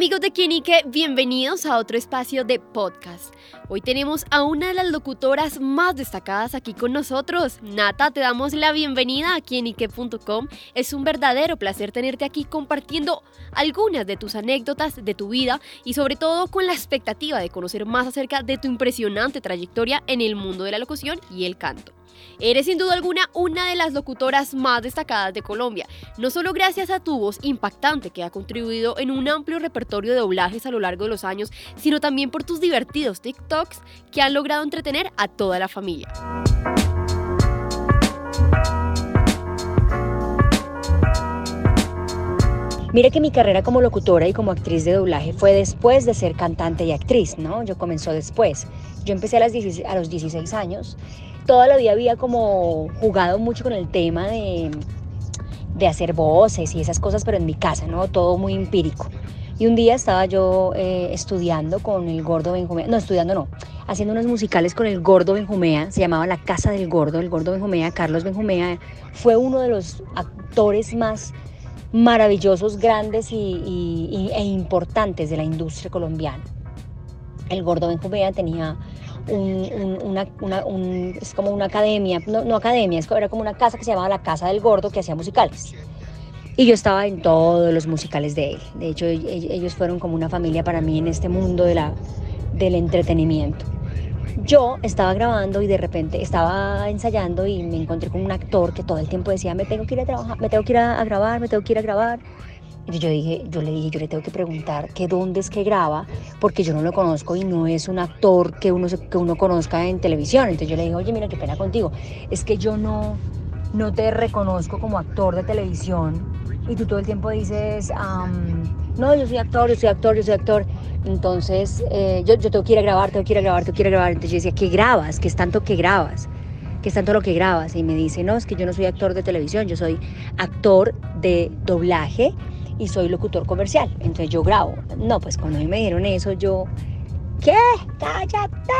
Amigos de Quienique, bienvenidos a otro espacio de podcast. Hoy tenemos a una de las locutoras más destacadas aquí con nosotros. Nata, te damos la bienvenida a quienique.com. Es un verdadero placer tenerte aquí compartiendo algunas de tus anécdotas de tu vida y sobre todo con la expectativa de conocer más acerca de tu impresionante trayectoria en el mundo de la locución y el canto. Eres sin duda alguna una de las locutoras más destacadas de Colombia, no solo gracias a tu voz impactante que ha contribuido en un amplio repertorio de doblajes a lo largo de los años, sino también por tus divertidos TikToks que han logrado entretener a toda la familia. Mire que mi carrera como locutora y como actriz de doblaje fue después de ser cantante y actriz, ¿no? Yo comenzó después. Yo empecé a, a los 16 años toda la vida había como jugado mucho con el tema de, de hacer voces y esas cosas, pero en mi casa, ¿no? Todo muy empírico. Y un día estaba yo eh, estudiando con el gordo Benjumea, no, estudiando no, haciendo unos musicales con el gordo Benjumea, se llamaba La Casa del Gordo, el gordo Benjumea, Carlos Benjumea, fue uno de los actores más maravillosos, grandes y, e importantes de la industria colombiana. El gordo Benjumea tenía una, es como una academia, no, no academia, era como una casa que se llamaba la Casa del Gordo que hacía musicales. Y yo estaba en todos los musicales de él. De hecho, ellos fueron como una familia para mí en este mundo de la, del entretenimiento. Yo estaba grabando y de repente estaba ensayando y me encontré con un actor que todo el tiempo decía, me tengo que ir a trabajar, me tengo que ir a grabar, me tengo que ir a grabar. Y yo, dije, yo le dije, yo le tengo que preguntar que dónde es que graba, porque yo no lo conozco y no es un actor que uno, que uno conozca en televisión. Entonces yo le dije, oye, mira, qué pena contigo. Es que yo no, no te reconozco como actor de televisión y tú todo el tiempo dices, no, yo soy actor, yo soy actor, yo soy actor. Entonces eh, yo, yo tengo que ir a grabar, tengo que ir grabar, tengo que ir grabar. Entonces yo decía, ¿qué grabas? ¿Qué es tanto que grabas? ¿Qué es tanto lo que grabas? Y me dice, no, es que yo no soy actor de televisión, yo soy actor de doblaje y soy locutor comercial, entonces yo grabo. No, pues cuando a mí me dieron eso, yo, ¿qué? ¡Cállate!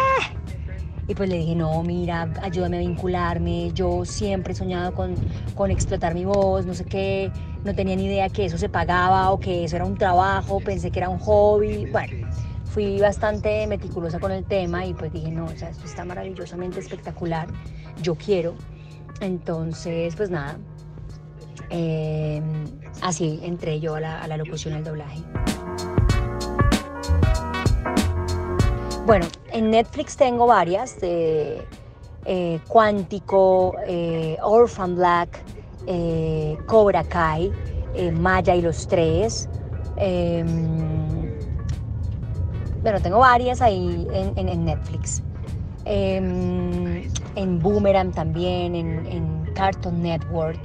Y pues le dije, no, mira, ayúdame a vincularme. Yo siempre he soñado con, con, explotar mi voz, no sé qué. No tenía ni idea que eso se pagaba o que eso era un trabajo. Pensé que era un hobby. Bueno, fui bastante meticulosa con el tema y pues dije, no, o sea, esto está maravillosamente espectacular. Yo quiero. Entonces, pues nada, eh, así entré yo a la, locución y al doblaje. Bueno, en Netflix tengo varias de eh, Cuántico, eh, Orphan Black, Cobra Kai, Maya y los Tres. Em, bueno, tengo varias ahí en, Netflix. Em, en Boomerang también, en, en Cartoon Network.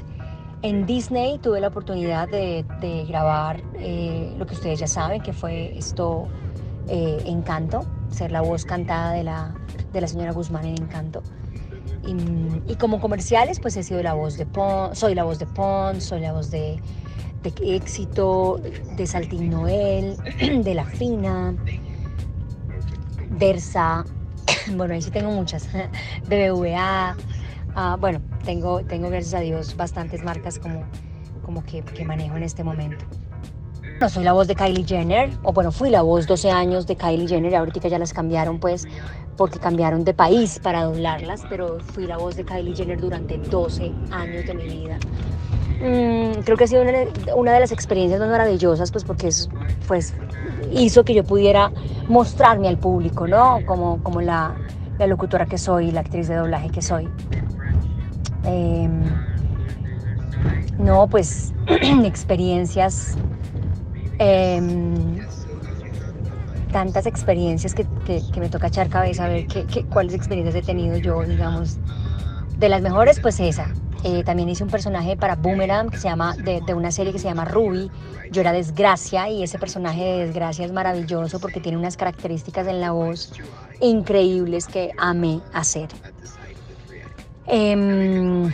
En Disney tuve la oportunidad de, grabar eh, lo que ustedes ya saben, que fue esto eh, Encanto, ser la voz cantada de la, de la señora Guzmán en Encanto. Y, como comerciales, pues he sido la voz de Pon, soy la voz de Pon, soy la voz de, Éxito, de Saltín Noel, de La Fina, Versa, bueno, ahí sí tengo muchas, de BVA, Ah, bueno, tengo, tengo gracias a Dios bastantes marcas como, como que manejo en este momento. Soy la voz de Kylie Jenner, o bueno, fui la voz 12 años de Kylie Jenner, y ahorita ya las cambiaron pues porque cambiaron de país para doblarlas, pero fui la voz de Kylie Jenner durante 12 años de mi vida. Mm, creo que ha sido una, de las experiencias más maravillosas, pues porque es, pues, hizo que yo pudiera mostrarme al público, ¿no? Como, como la, la locutora que soy, la actriz de doblaje que soy. Em, no, pues experiencias, em, tantas experiencias que, me toca echar cabeza a ver qué, cuáles experiencias he tenido yo, digamos. De las mejores, pues esa. Eh, también hice un personaje para Boomerang que se llama, de, de, una serie que se llama Ruby. Yo era Desgracia y ese personaje de Desgracia es maravilloso porque tiene unas características en la voz increíbles que amé hacer. Em,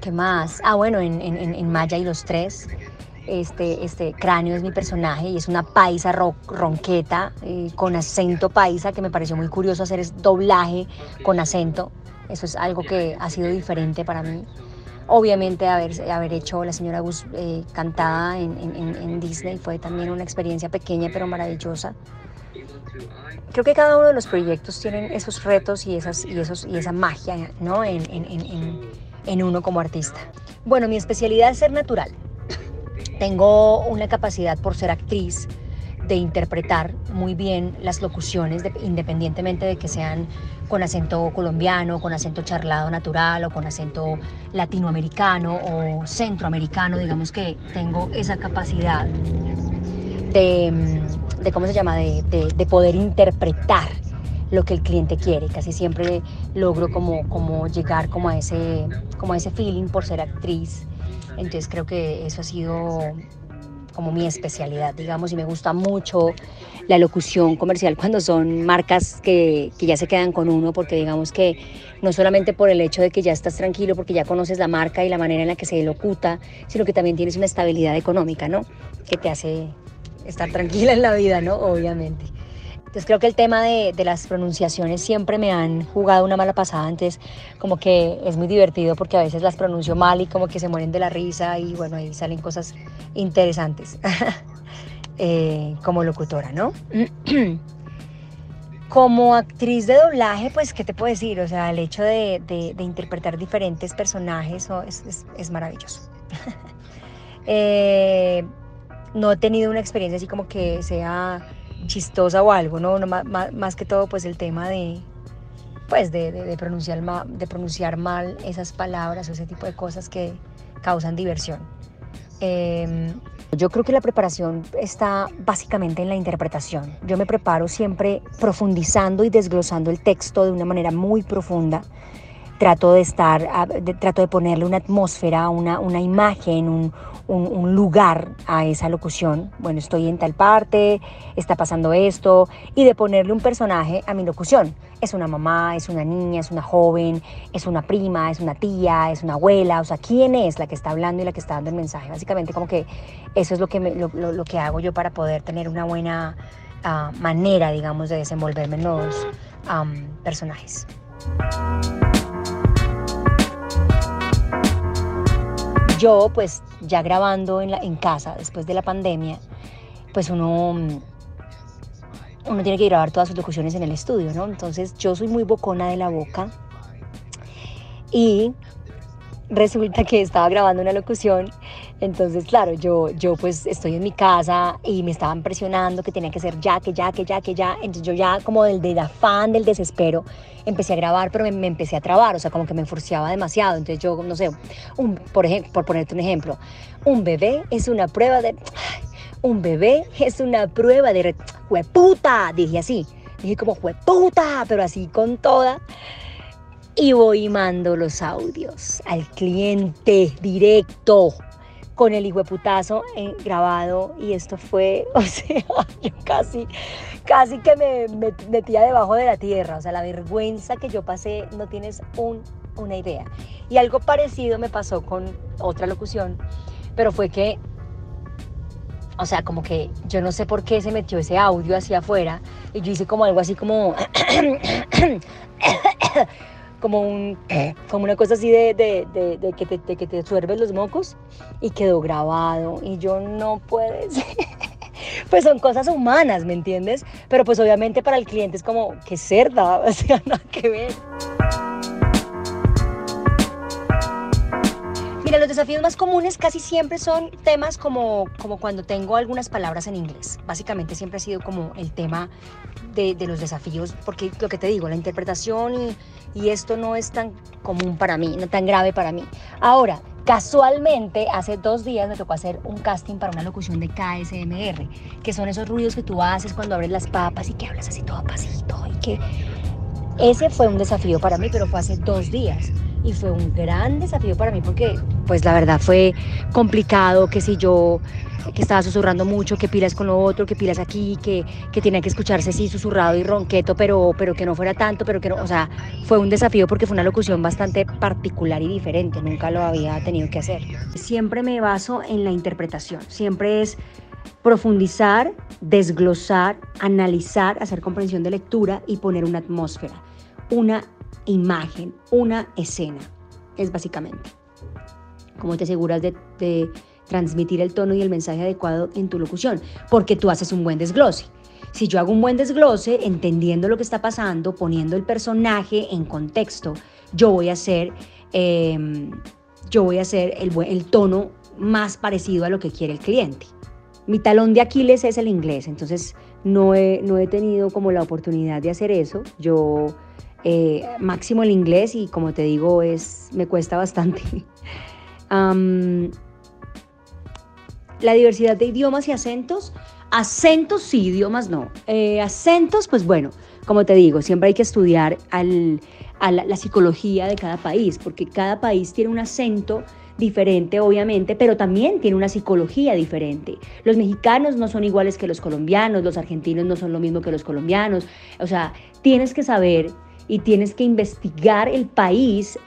¿Qué más? Ah, bueno, en, Maya y los tres, este, este cráneo es mi personaje y es una paisa ronqueta eh, con acento paisa que me pareció muy curioso hacer es doblaje con acento. Eso es algo que ha sido diferente para mí. Obviamente haber, haber hecho La señora Gus eh, cantada en, en, Disney fue también una experiencia pequeña pero maravillosa. Creo que cada uno de los proyectos tienen esos retos y, esas, y, esos, y esa magia ¿no? en, en uno como artista. Bueno, mi especialidad es ser natural. Tengo una capacidad por ser actriz de interpretar muy bien las locuciones, independientemente de que sean con acento colombiano, con acento charlado natural o con acento latinoamericano o centroamericano, digamos que tengo esa capacidad de, de ¿cómo se llama?, de, de, poder interpretar lo que el cliente quiere. Casi siempre logro como, como llegar como a, ese, como a ese feeling por ser actriz. Entonces creo que eso ha sido como mi especialidad, digamos, y me gusta mucho la locución comercial cuando son marcas que, que, ya se quedan con uno, porque digamos que no solamente por el hecho de que ya estás tranquilo, porque ya conoces la marca y la manera en la que se locuta, sino que también tienes una estabilidad económica, ¿no? Que te hace estar tranquila en la vida, ¿no? Obviamente. Entonces creo que el tema de, de, las pronunciaciones siempre me han jugado una mala pasada, entonces como que es muy divertido porque a veces las pronuncio mal y como que se mueren de la risa y bueno, ahí salen cosas interesantes eh, como locutora, ¿no? Como actriz de doblaje, pues, ¿qué te puedo decir? O sea, el hecho de, de, interpretar diferentes personajes oh, es, es, es, maravilloso. eh, no he tenido una experiencia así como que sea chistosa o algo, ¿no? más, que todo pues el tema de, pues de, pronunciar mal, de pronunciar mal esas palabras o ese tipo de cosas que causan diversión. Em, yo creo que la preparación está básicamente en la interpretación. Yo me preparo siempre profundizando y desglosando el texto de una manera muy profunda. Trato de estar, trato de ponerle una atmósfera, una, una imagen, un, un, lugar a esa locución. Bueno, estoy en tal parte, está pasando esto, y de ponerle un personaje a mi locución. Es una mamá, es una niña, es una joven, es una prima, es una tía, es una abuela, o sea, ¿quién es la que está hablando y la que está dando el mensaje? Básicamente como que eso es lo que, lo, que hago yo para poder tener una buena ah, manera, digamos, de desenvolverme en los personajes. Yo, pues ya grabando en, casa después de la pandemia, pues uno, uno tiene que grabar todas sus locuciones en el estudio, ¿no? Entonces yo soy muy bocona de la boca y resulta que estaba grabando una locución, entonces claro, yo, yo pues estoy en mi casa y me estaban presionando que tenía que ser ya, que ya, que ya, que ya, entonces yo ya como del, del afán, del desespero, empecé a grabar, pero me, empecé a trabar, o sea, como que me forciaba demasiado, entonces yo, no sé, un, por, ejemplo, por ponerte un ejemplo, un bebé es una prueba de... Un bebé es una prueba de... ¡Hueputa! Dije así, dije como ¡Hueputa! Pero así con toda y voy mando los audios al cliente directo con el hijo de putazo grabado y esto fue, o sea, yo casi, casi que me, metía debajo de la tierra, o sea, la vergüenza que yo pasé no tienes un, una idea. Y algo parecido me pasó con otra locución, pero fue que, o sea, como que yo no sé por qué se metió ese audio hacia afuera y yo hice como algo así como... como, un, como una cosa así de, de, de, que te, de que te suerves los mocos y quedó grabado y yo no puedo pues son cosas humanas, ¿me entiendes? Pero pues obviamente para el cliente es como, que cerda, o sea, nada que ver. Los desafíos más comunes casi siempre son temas como, como cuando tengo algunas palabras en inglés. Básicamente siempre ha sido como el tema de, de los desafíos, porque lo que te digo, la interpretación y, y esto no es tan común para mí, no tan grave para mí. Ahora, Casualmente, hace dos días me tocó hacer un casting para una locución de KSMR, que son esos ruidos que tú haces cuando abres las papas y que hablas así todo pasito. Y que ese fue un desafío para mí, pero fue hace dos días y fue un gran desafío para mí porque pues la verdad fue complicado que si yo que estaba susurrando mucho, que pilas con lo otro, que pilas aquí, que, que tenía que escucharse así susurrado y ronqueto, pero, pero que no fuera tanto, pero que no, o sea, fue un desafío porque fue una locución bastante particular y diferente, nunca lo había tenido que hacer. Siempre me baso en la interpretación, siempre es profundizar, desglosar, analizar, hacer comprensión de lectura y poner una atmósfera, una imagen, una escena. Es básicamente. ¿Cómo te aseguras de, transmitir el tono y el mensaje adecuado en tu locución? Porque tú haces un buen desglose. Si yo hago un buen desglose, entendiendo lo que está pasando, poniendo el personaje en contexto, yo voy a hacer, em, yo voy a hacer el, el tono más parecido a lo que quiere el cliente. Mi talón de Aquiles es el inglés, entonces no he, no he tenido como la oportunidad de hacer eso. Yo eh, máximo el inglés y como te digo, es, me cuesta bastante. la diversidad de idiomas y acentos, acentos sí, idiomas no. Eh, acentos, pues bueno, como te digo, siempre hay que estudiar al, a la, psicología de cada país, porque cada país tiene un acento diferente, obviamente, pero también tiene una psicología diferente. Los mexicanos no son iguales que los colombianos, los argentinos no son lo mismo que los colombianos. O sea, tienes que saber y tienes que investigar el país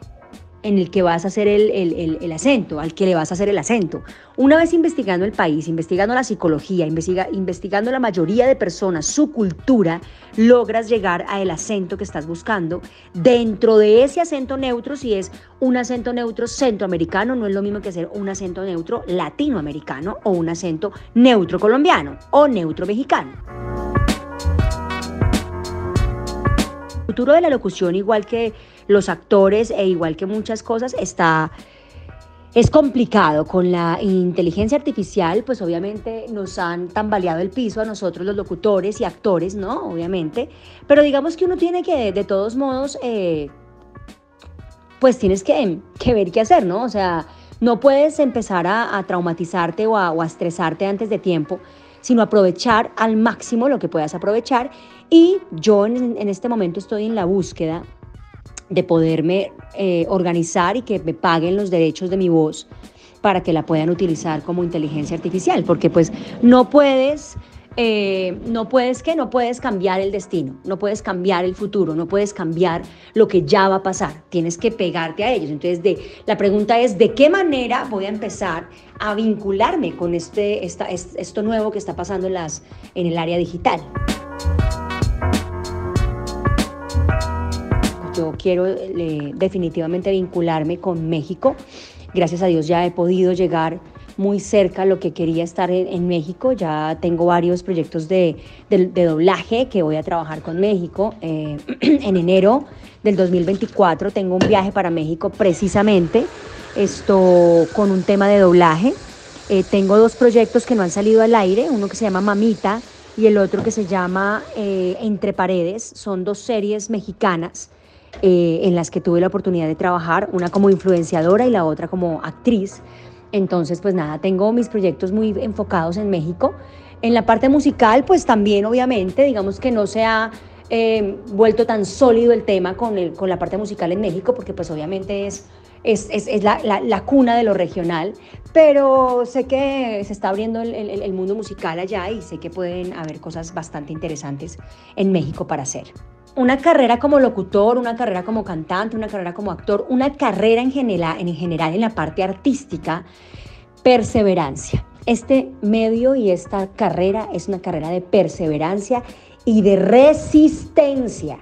en el que vas a hacer el, acento, al que le vas a hacer el acento. Una vez investigando el país, investigando la psicología, investigando la mayoría de personas, su cultura, logras llegar al acento que estás buscando. Dentro de ese acento neutro, si es un acento neutro centroamericano, no es lo mismo que hacer un acento neutro latinoamericano o un acento neutro colombiano o neutro mexicano. Futuro de la locución, igual que los actores e igual que muchas cosas, está... Es complicado con la inteligencia artificial, pues obviamente nos han tambaleado el piso a nosotros los locutores y actores, ¿no? Obviamente, pero digamos que uno tiene que, de todos modos, eh, pues tienes que, ver qué hacer, ¿no? O sea, no puedes empezar a, traumatizarte o a, estresarte antes de tiempo, sino aprovechar al máximo lo que puedas aprovechar. Y yo en este momento estoy en la búsqueda de poderme eh, organizar y que me paguen los derechos de mi voz para que la puedan utilizar como inteligencia artificial, porque pues no puedes, eh, no puedes que no puedes cambiar el destino, no puedes cambiar el futuro, no puedes cambiar lo que ya va a pasar, tienes que pegarte a ellos. Entonces de, la pregunta es, ¿de qué manera voy a empezar a vincularme con este, esta, esto nuevo que está pasando en, el área digital? Yo quiero definitivamente vincularme con México. Gracias a Dios ya he podido llegar muy cerca lo que quería estar en, México. Ya tengo varios proyectos de, doblaje que voy a trabajar con México. Eh, en enero del 2024 tengo un viaje para México precisamente esto con un tema de doblaje. Eh, tengo dos proyectos que no han salido al aire, uno que se llama Mamita y el otro que se llama eh, Entre Paredes. Son dos series mexicanas eh, en las que tuve la oportunidad de trabajar, una como influenciadora y la otra como actriz. Entonces, pues nada, tengo mis proyectos muy enfocados en México. En la parte musical, pues también obviamente, digamos que no se ha eh, vuelto tan sólido el tema con, el, con la parte musical en México, porque pues obviamente es, es, es, la, la, cuna de lo regional, pero sé que se está abriendo el, el, el mundo musical allá y sé que pueden haber cosas bastante interesantes en México para hacer una carrera como locutor, una carrera como cantante, una carrera como actor, una carrera en general, en general en la parte artística, perseverancia. Este medio y esta carrera es una carrera de perseverancia y de resistencia.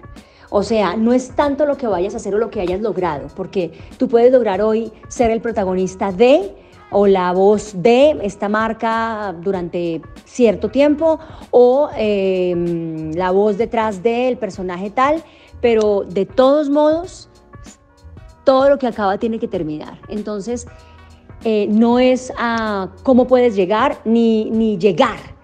O sea, no es tanto lo que vayas a hacer o lo que hayas logrado, porque tú puedes lograr hoy ser el protagonista de o la voz de esta marca durante cierto tiempo o em, la voz detrás del personaje tal, pero de todos modos, todo lo que acaba tiene que terminar. Entonces, eh, no es a cómo puedes llegar ni, ni llegar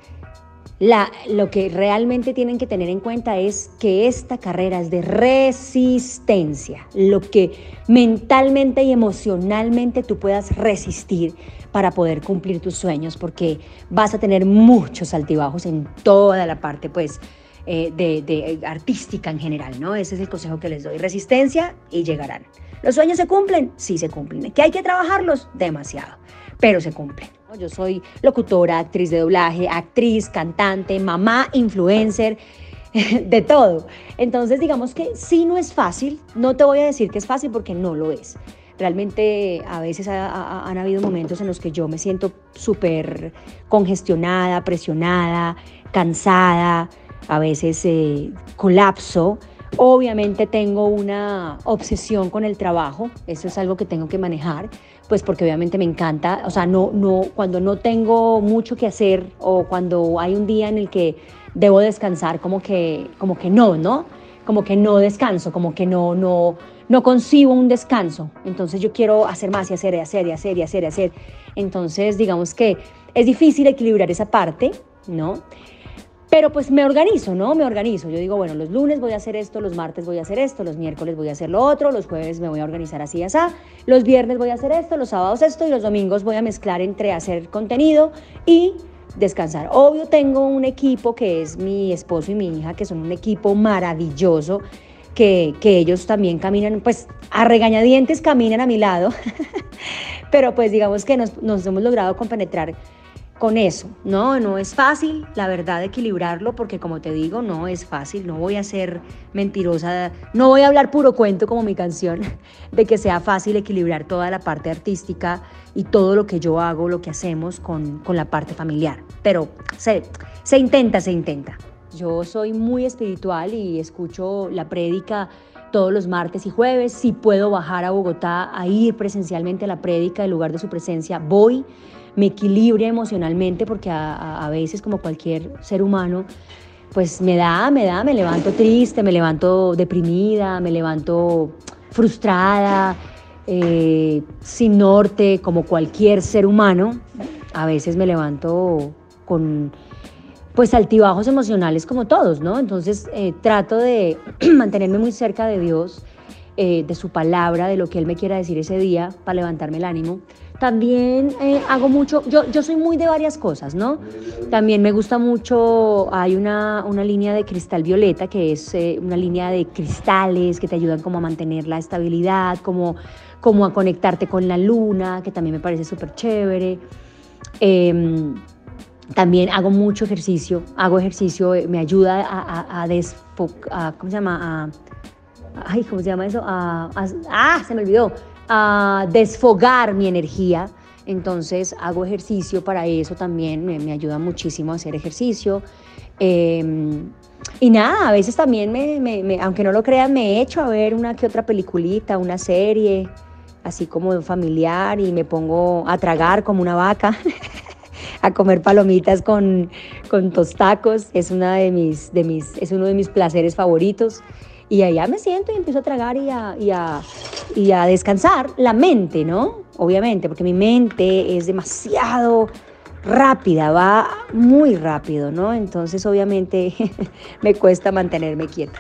lo que realmente tienen que tener en cuenta es que esta carrera es de resistencia, lo que mentalmente y emocionalmente tú puedas resistir para poder cumplir tus sueños, porque vas a tener muchos altibajos en toda la parte, pues, eh, de, de, artística en general, ¿no? Ese es el consejo que les doy, resistencia y llegarán. ¿Los sueños se cumplen? Sí se cumplen. ¿Que hay que trabajarlos? Demasiado, pero se cumplen. Yo soy locutora, actriz de doblaje, actriz, cantante, mamá, influencer, de todo. Entonces, digamos que sí no es fácil, no te voy a decir que es fácil porque no lo es. Realmente a veces han habido momentos en los que yo me siento súper congestionada, presionada, cansada, a veces eh, colapso Obviamente tengo una obsesión con el trabajo, eso es algo que tengo que manejar, pues porque obviamente me encanta, o sea, no, no, cuando no tengo mucho que hacer o cuando hay un día en el que debo descansar, como que, como que no, ¿no? Como que no descanso, como que no, no, no concibo un descanso. Entonces yo quiero hacer más y hacer y hacer y hacer y hacer y hacer. Entonces digamos que es difícil equilibrar esa parte, ¿no? Pero pues me organizo, ¿no? Me organizo. Yo digo, bueno, los lunes voy a hacer esto, los martes voy a hacer esto, los miércoles voy a hacer lo otro, los jueves me voy a organizar así y así, los viernes voy a hacer esto, los sábados esto y los domingos voy a mezclar entre hacer contenido y descansar. Obvio tengo un equipo que es mi esposo y mi hija, que son un equipo maravilloso, que, que ellos también caminan, pues a regañadientes caminan a mi lado, pero pues digamos que nos, nos hemos logrado compenetrar con eso. No, no es fácil, la verdad, equilibrarlo, porque como te digo, no es fácil, no voy a ser mentirosa, no voy a hablar puro cuento como mi canción, de que sea fácil equilibrar toda la parte artística y todo lo que yo hago, lo que hacemos con, con la parte familiar. Pero se, se intenta, se intenta. Yo soy muy espiritual y escucho la prédica todos los martes y jueves. Si puedo bajar a Bogotá a ir presencialmente a la prédica, en lugar de su presencia, voy me equilibre emocionalmente, porque a, veces, como cualquier ser humano, pues me da, me da, me levanto triste, me levanto deprimida, me levanto frustrada, eh, sin norte, como cualquier ser humano. A veces me levanto con pues altibajos emocionales como todos, ¿no? Entonces eh, trato de mantenerme muy cerca de Dios, eh, de su palabra, de lo que Él me quiera decir ese día para levantarme el ánimo. También eh, hago mucho, yo, yo soy muy de varias cosas, ¿no? También me gusta mucho, hay una, una línea de cristal violeta que es eh, una línea de cristales que te ayudan como a mantener la estabilidad, como, como a conectarte con la luna, que también me parece súper chévere. Em, también hago mucho ejercicio, hago ejercicio, me ayuda a, a, a, ¿cómo se llama? A, ay, ¿cómo se llama eso? ah, se me olvidó a desfogar mi energía. Entonces hago ejercicio para eso también, me, ayuda muchísimo a hacer ejercicio. Em, y nada, a veces también, me, aunque no lo crean, me echo a ver una que otra peliculita, una serie, así como familiar, y me pongo a tragar como una vaca, a comer palomitas con, con tostacos. Es, una de mis, de mis, es uno de mis placeres favoritos. Y allá me siento y empiezo a tragar y a, y a, y a descansar la mente, ¿no? Obviamente, porque mi mente es demasiado rápida, va muy rápido, ¿no? Entonces obviamente me cuesta mantenerme quieta.